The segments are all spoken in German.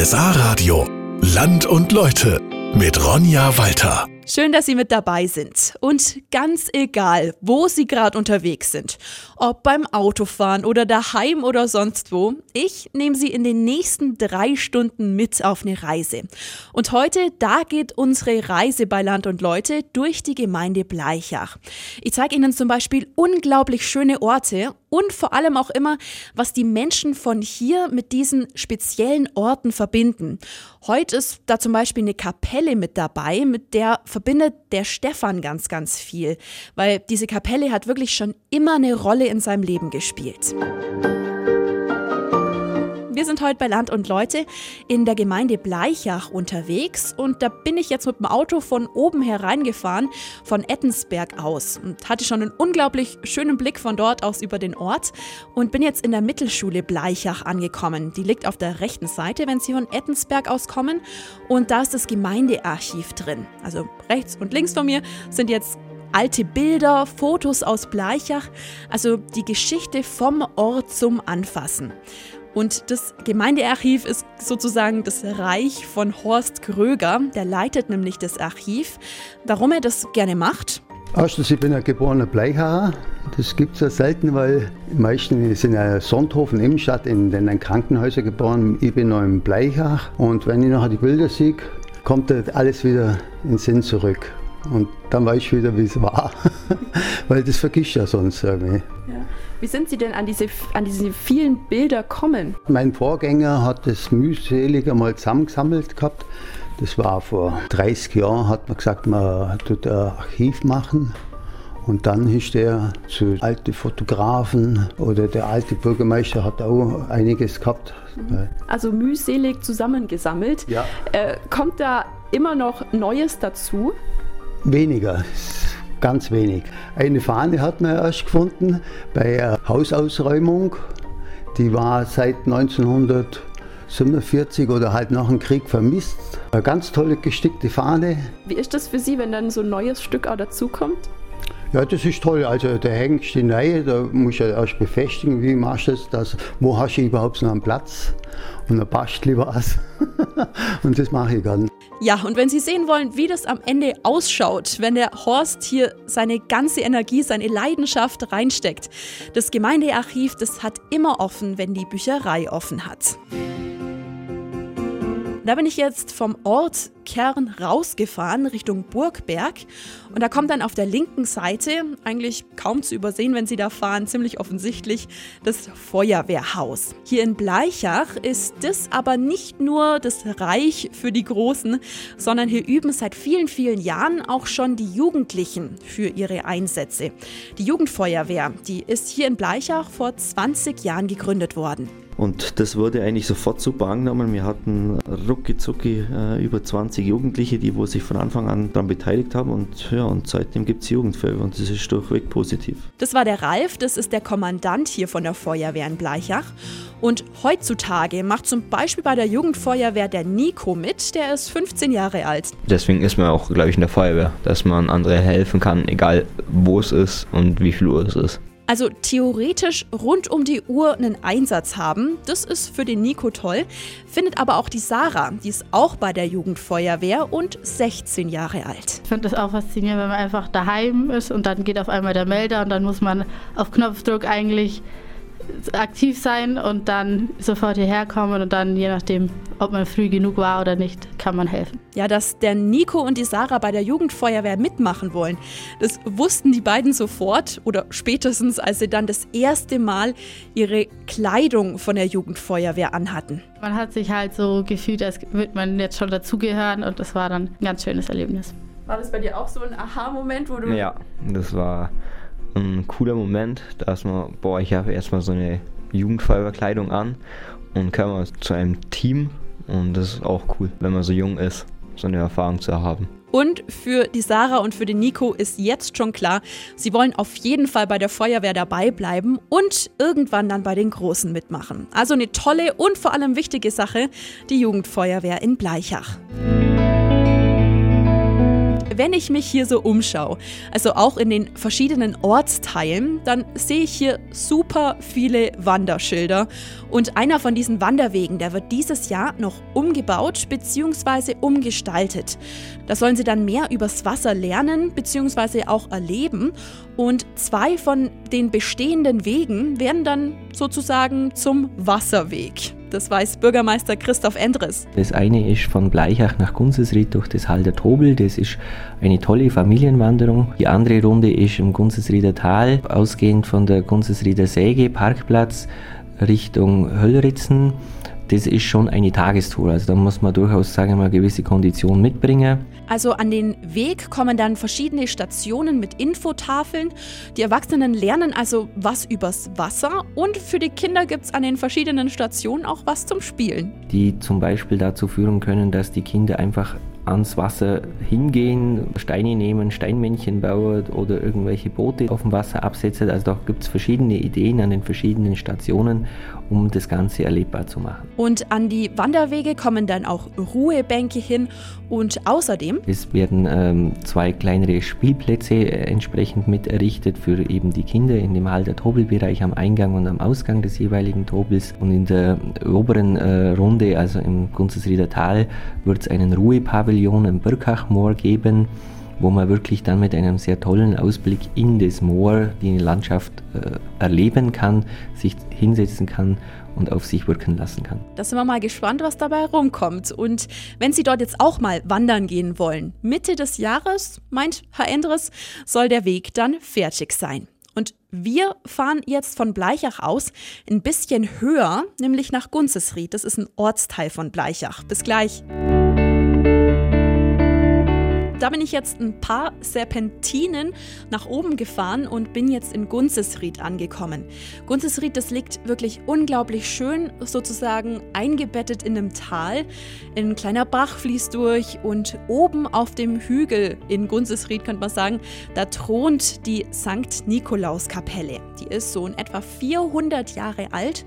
RSA Radio. Land und Leute mit Ronja Walter. Schön, dass Sie mit dabei sind. Und ganz egal, wo Sie gerade unterwegs sind, ob beim Autofahren oder daheim oder sonst wo, ich nehme Sie in den nächsten drei Stunden mit auf eine Reise. Und heute, da geht unsere Reise bei Land und Leute durch die Gemeinde Bleichach. Ich zeige Ihnen zum Beispiel unglaublich schöne Orte und vor allem auch immer, was die Menschen von hier mit diesen speziellen Orten verbinden. Heute ist da zum Beispiel eine Kapelle mit dabei, mit der verbindet der Stefan ganz, ganz viel, weil diese Kapelle hat wirklich schon immer eine Rolle in seinem Leben gespielt. Wir sind heute bei Land und Leute in der Gemeinde Bleichach unterwegs und da bin ich jetzt mit dem Auto von oben hereingefahren, von Ettensberg aus und hatte schon einen unglaublich schönen Blick von dort aus über den Ort und bin jetzt in der Mittelschule Bleichach angekommen. Die liegt auf der rechten Seite, wenn Sie von Ettensberg aus kommen und da ist das Gemeindearchiv drin. Also rechts und links von mir sind jetzt alte Bilder, Fotos aus Bleichach, also die Geschichte vom Ort zum Anfassen. Und das Gemeindearchiv ist sozusagen das Reich von Horst Kröger. Der leitet nämlich das Archiv. Warum er das gerne macht? Erstens, ich bin ein geborener Bleichacher. Das gibt es ja selten, weil die meisten sind ja Sonthofen, Imstadt, in den Krankenhäusern geboren. Ich bin noch im Bleichach. Und wenn ich nachher die Bilder sehe, kommt alles wieder in den Sinn zurück. Und dann weiß ich wieder, wie es war. weil das vergisst ja sonst irgendwie. Ja. Wie sind Sie denn an diese, an diese vielen Bilder kommen? Mein Vorgänger hat das mühselig einmal zusammengesammelt gehabt. Das war vor 30 Jahren, hat man gesagt, man tut ein Archiv machen. Und dann ist er zu alten Fotografen oder der alte Bürgermeister hat auch einiges gehabt. Also mühselig zusammengesammelt. Ja. Äh, kommt da immer noch Neues dazu? Weniger ganz wenig. Eine Fahne hat man erst gefunden bei Hausausräumung. Die war seit 1947 oder halt nach dem Krieg vermisst. Eine ganz tolle gestickte Fahne. Wie ist das für Sie, wenn dann so ein neues Stück auch dazukommt? Ja, das ist toll. Also da hängst du rein, da musst du erst befestigen, wie machst du das, das wo hast du überhaupt noch einen Platz und dann passt lieber was. und das mache ich gern. Ja, und wenn Sie sehen wollen, wie das am Ende ausschaut, wenn der Horst hier seine ganze Energie, seine Leidenschaft reinsteckt, das Gemeindearchiv, das hat immer offen, wenn die Bücherei offen hat. Da bin ich jetzt vom Ort Kern rausgefahren Richtung Burgberg und da kommt dann auf der linken Seite, eigentlich kaum zu übersehen, wenn Sie da fahren, ziemlich offensichtlich, das Feuerwehrhaus. Hier in Bleichach ist das aber nicht nur das Reich für die Großen, sondern hier üben seit vielen, vielen Jahren auch schon die Jugendlichen für ihre Einsätze. Die Jugendfeuerwehr, die ist hier in Bleichach vor 20 Jahren gegründet worden. Und das wurde eigentlich sofort super angenommen. Wir hatten rucki zucki äh, über 20 Jugendliche, die wo sich von Anfang an daran beteiligt haben. Und ja, und seitdem gibt es Jugendfeuerwehr und das ist durchweg positiv. Das war der Ralf, das ist der Kommandant hier von der Feuerwehr in Bleichach. Und heutzutage macht zum Beispiel bei der Jugendfeuerwehr der Nico mit, der ist 15 Jahre alt. Deswegen ist man auch, glaube ich, in der Feuerwehr, dass man anderen helfen kann, egal wo es ist und wie viel Uhr es ist. Also theoretisch rund um die Uhr einen Einsatz haben, das ist für den Nico toll. Findet aber auch die Sarah, die ist auch bei der Jugendfeuerwehr und 16 Jahre alt. Ich finde das auch faszinierend, wenn man einfach daheim ist und dann geht auf einmal der Melder und dann muss man auf Knopfdruck eigentlich aktiv sein und dann sofort hierher kommen und dann, je nachdem, ob man früh genug war oder nicht, kann man helfen. Ja, dass der Nico und die Sarah bei der Jugendfeuerwehr mitmachen wollen, das wussten die beiden sofort oder spätestens, als sie dann das erste Mal ihre Kleidung von der Jugendfeuerwehr anhatten. Man hat sich halt so gefühlt, als würde man jetzt schon dazugehören und das war dann ein ganz schönes Erlebnis. War das bei dir auch so ein Aha-Moment, wo du. Ja, das war ein cooler Moment, dass man, boah, ich habe erstmal so eine Jugendfeuerwehrkleidung an und komme zu einem Team und das ist auch cool, wenn man so jung ist, so eine Erfahrung zu haben. Und für die Sarah und für den Nico ist jetzt schon klar, sie wollen auf jeden Fall bei der Feuerwehr dabei bleiben und irgendwann dann bei den Großen mitmachen. Also eine tolle und vor allem wichtige Sache, die Jugendfeuerwehr in Bleichach. Wenn ich mich hier so umschaue, also auch in den verschiedenen Ortsteilen, dann sehe ich hier super viele Wanderschilder. Und einer von diesen Wanderwegen, der wird dieses Jahr noch umgebaut bzw. umgestaltet. Da sollen sie dann mehr übers Wasser lernen bzw. auch erleben. Und zwei von den bestehenden Wegen werden dann sozusagen zum Wasserweg. Das weiß Bürgermeister Christoph Endres. Das eine ist von Bleichach nach Gunzesried durch das Halder Tobel. Das ist eine tolle Familienwanderung. Die andere Runde ist im Gunzesrieder Tal, ausgehend von der Gunzesrieder Säge, Parkplatz Richtung Höllritzen. Das ist schon eine Tagestour. Also da muss man durchaus, sagen mal, gewisse Konditionen mitbringen. Also an den Weg kommen dann verschiedene Stationen mit Infotafeln. Die Erwachsenen lernen also was übers Wasser und für die Kinder gibt es an den verschiedenen Stationen auch was zum Spielen. Die zum Beispiel dazu führen können, dass die Kinder einfach ans Wasser hingehen, Steine nehmen, Steinmännchen bauen oder irgendwelche Boote auf dem Wasser absetzen. Also da gibt es verschiedene Ideen an den verschiedenen Stationen, um das Ganze erlebbar zu machen. Und an die Wanderwege kommen dann auch Ruhebänke hin und außerdem es werden ähm, zwei kleinere Spielplätze äh, entsprechend mit errichtet für eben die Kinder in dem Halter Tobelbereich am Eingang und am Ausgang des jeweiligen Tobels und in der oberen äh, Runde, also im Gunzesrieder Tal, wird es einen Ruhepavillon Pavillon Birkachmoor geben, wo man wirklich dann mit einem sehr tollen Ausblick in das Moor die Landschaft äh, erleben kann, sich hinsetzen kann und auf sich wirken lassen kann. Da sind wir mal gespannt, was dabei rumkommt. Und wenn Sie dort jetzt auch mal wandern gehen wollen, Mitte des Jahres, meint Herr Endres, soll der Weg dann fertig sein. Und wir fahren jetzt von Bleichach aus ein bisschen höher, nämlich nach Gunzesried. Das ist ein Ortsteil von Bleichach. Bis gleich. Da bin ich jetzt ein paar Serpentinen nach oben gefahren und bin jetzt in Gunzesried angekommen. Gunzesried, das liegt wirklich unglaublich schön, sozusagen eingebettet in einem Tal. Ein kleiner Bach fließt durch und oben auf dem Hügel in Gunzesried, könnte man sagen, da thront die St. Nikolauskapelle. Die ist so in etwa 400 Jahre alt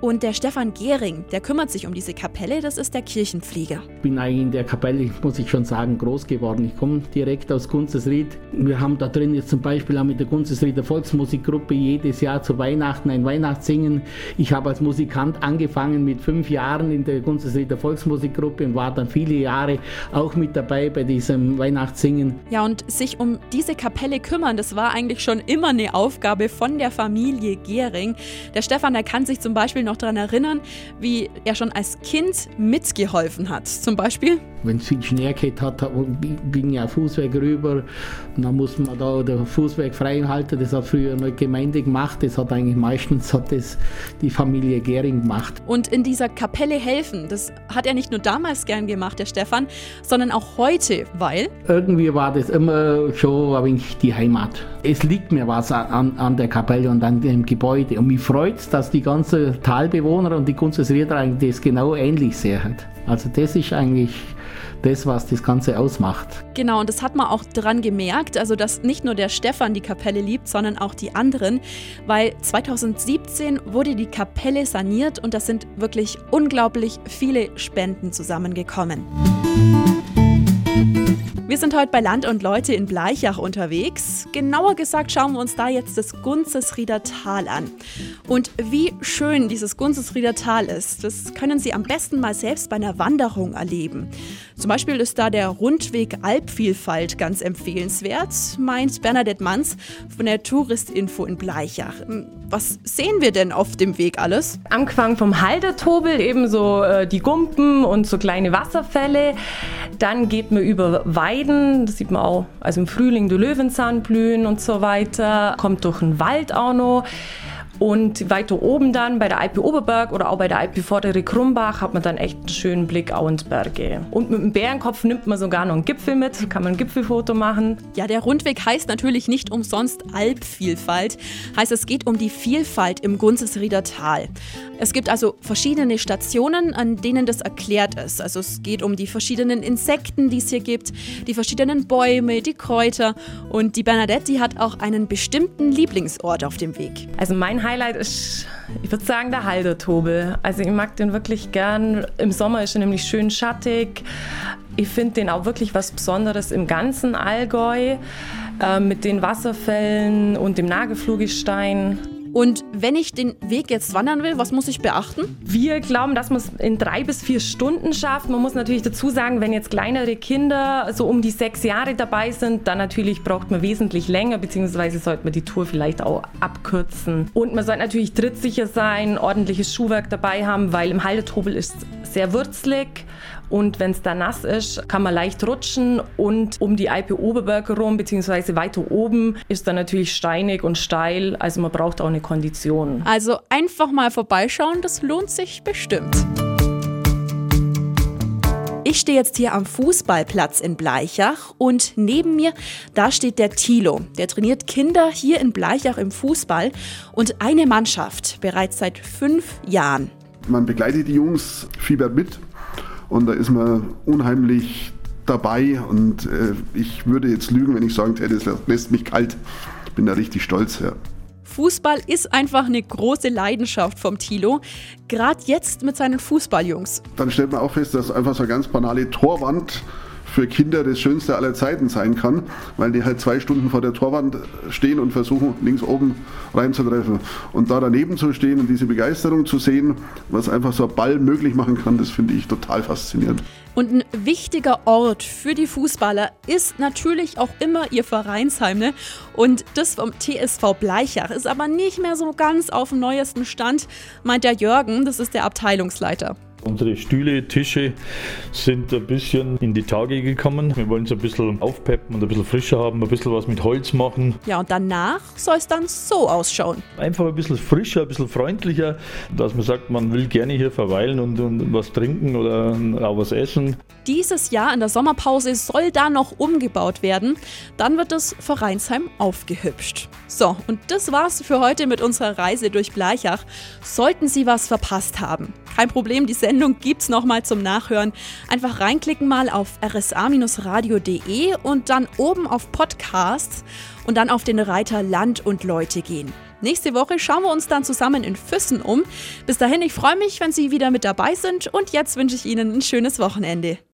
und der Stefan Gehring, der kümmert sich um diese Kapelle, das ist der Kirchenflieger. Ich bin eigentlich in der Kapelle, muss ich schon sagen, groß geworden. Ich komme direkt aus Gunzesried. Wir haben da drin jetzt zum Beispiel auch mit der Gunzesrieder Volksmusikgruppe jedes Jahr zu Weihnachten ein Weihnachtssingen. Ich habe als Musikant angefangen mit fünf Jahren in der Gunzesrieder Volksmusikgruppe und war dann viele Jahre auch mit dabei bei diesem Weihnachtssingen. Ja, und sich um diese Kapelle kümmern, das war eigentlich schon immer eine Aufgabe von der Familie Gehring. Der Stefan, der kann sich zum Beispiel noch noch daran erinnern, wie er schon als Kind mitgeholfen hat. Zum Beispiel? Wenn es viel Schnee gehabt hat, ging ja Fußweg rüber und dann musste man da den Fußweg frei halten. Das hat früher eine Gemeinde gemacht. Das hat eigentlich meistens hat das die Familie Gering gemacht. Und in dieser Kapelle helfen, das hat er nicht nur damals gern gemacht, der Stefan, sondern auch heute, weil? Irgendwie war das immer schon ein wenig die Heimat. Es liegt mir was an, an der Kapelle und an dem Gebäude. Und mich freut es, dass die ganze Tal Talbewohner und die Kunstesrieder eigentlich das genau ähnlich sehen. Also das ist eigentlich das, was das Ganze ausmacht. Genau, und das hat man auch dran gemerkt, also dass nicht nur der Stefan die Kapelle liebt, sondern auch die anderen, weil 2017 wurde die Kapelle saniert und da sind wirklich unglaublich viele Spenden zusammengekommen. Wir sind heute bei Land und Leute in Bleichach unterwegs. Genauer gesagt schauen wir uns da jetzt das Gunzesrieder Tal an. Und wie schön dieses Gunzesrieder Tal ist, das können Sie am besten mal selbst bei einer Wanderung erleben. Zum Beispiel ist da der Rundweg Alpvielfalt ganz empfehlenswert, meint Bernadette Manns von der Touristinfo in Bleichach. Was sehen wir denn auf dem Weg alles? Angefangen vom Haldertobel, ebenso äh, die Gumpen und so kleine Wasserfälle. Dann geht man über Weiden Weiden, das sieht man auch, also im Frühling die Löwenzahn blühen und so weiter, kommt durch den Wald auch noch. Und weiter oben dann bei der IP Oberberg oder auch bei der IP Vordere Krumbach hat man dann echt einen schönen Blick auf ins Berge. Und mit dem Bärenkopf nimmt man sogar noch einen Gipfel mit, kann man ein Gipfelfoto machen. Ja, der Rundweg heißt natürlich nicht umsonst Alpvielfalt. Heißt, es geht um die Vielfalt im Gunzesrieder Tal. Es gibt also verschiedene Stationen, an denen das erklärt ist. Also es geht um die verschiedenen Insekten, die es hier gibt, die verschiedenen Bäume, die Kräuter. Und die Bernadette, die hat auch einen bestimmten Lieblingsort auf dem Weg. Also mein Highlight ist, ich würde sagen, der Haldertobel. Also ich mag den wirklich gern. Im Sommer ist er nämlich schön schattig. Ich finde den auch wirklich was Besonderes im ganzen Allgäu äh, mit den Wasserfällen und dem Nagelfluhgestein. Und wenn ich den Weg jetzt wandern will, was muss ich beachten? Wir glauben, dass man es in drei bis vier Stunden schafft. Man muss natürlich dazu sagen, wenn jetzt kleinere Kinder so um die sechs Jahre dabei sind, dann natürlich braucht man wesentlich länger, beziehungsweise sollte man die Tour vielleicht auch abkürzen. Und man sollte natürlich trittsicher sein, ordentliches Schuhwerk dabei haben, weil im Haldetrubel ist sehr würzlig und wenn es da nass ist, kann man leicht rutschen und um die Alpe Oberberge rum, beziehungsweise weiter oben, ist dann natürlich steinig und steil, also man braucht auch eine Kondition. Also einfach mal vorbeischauen, das lohnt sich bestimmt. Ich stehe jetzt hier am Fußballplatz in Bleichach und neben mir, da steht der Thilo. Der trainiert Kinder hier in Bleichach im Fußball und eine Mannschaft bereits seit fünf Jahren. Man begleitet die Jungs, fiebert mit und da ist man unheimlich dabei und äh, ich würde jetzt lügen, wenn ich sagen hätte, es lässt mich kalt. Bin da richtig stolz. Ja. Fußball ist einfach eine große Leidenschaft vom Tilo, gerade jetzt mit seinen Fußballjungs. Dann stellt man auch fest, dass einfach so eine ganz banale Torwand für Kinder das Schönste aller Zeiten sein kann, weil die halt zwei Stunden vor der Torwand stehen und versuchen, links oben reinzutreffen. Und da daneben zu stehen und diese Begeisterung zu sehen, was einfach so ein Ball möglich machen kann, das finde ich total faszinierend. Und ein wichtiger Ort für die Fußballer ist natürlich auch immer ihr Vereinsheim. Ne? Und das vom TSV Bleichach ist aber nicht mehr so ganz auf dem neuesten Stand, meint der Jürgen, das ist der Abteilungsleiter. Unsere Stühle, Tische sind ein bisschen in die Tage gekommen. Wir wollen es ein bisschen aufpeppen und ein bisschen frischer haben, ein bisschen was mit Holz machen. Ja, und danach soll es dann so ausschauen. Einfach ein bisschen frischer, ein bisschen freundlicher, dass man sagt, man will gerne hier verweilen und, und was trinken oder auch was essen. Dieses Jahr in der Sommerpause soll da noch umgebaut werden. Dann wird das Vereinsheim aufgehübscht. So, und das war's für heute mit unserer Reise durch Bleichach. Sollten Sie was verpasst haben, kein Problem, die Sendung gibt's nochmal zum Nachhören. Einfach reinklicken mal auf rsa-radio.de und dann oben auf Podcasts und dann auf den Reiter Land und Leute gehen. Nächste Woche schauen wir uns dann zusammen in Füssen um. Bis dahin, ich freue mich, wenn Sie wieder mit dabei sind und jetzt wünsche ich Ihnen ein schönes Wochenende.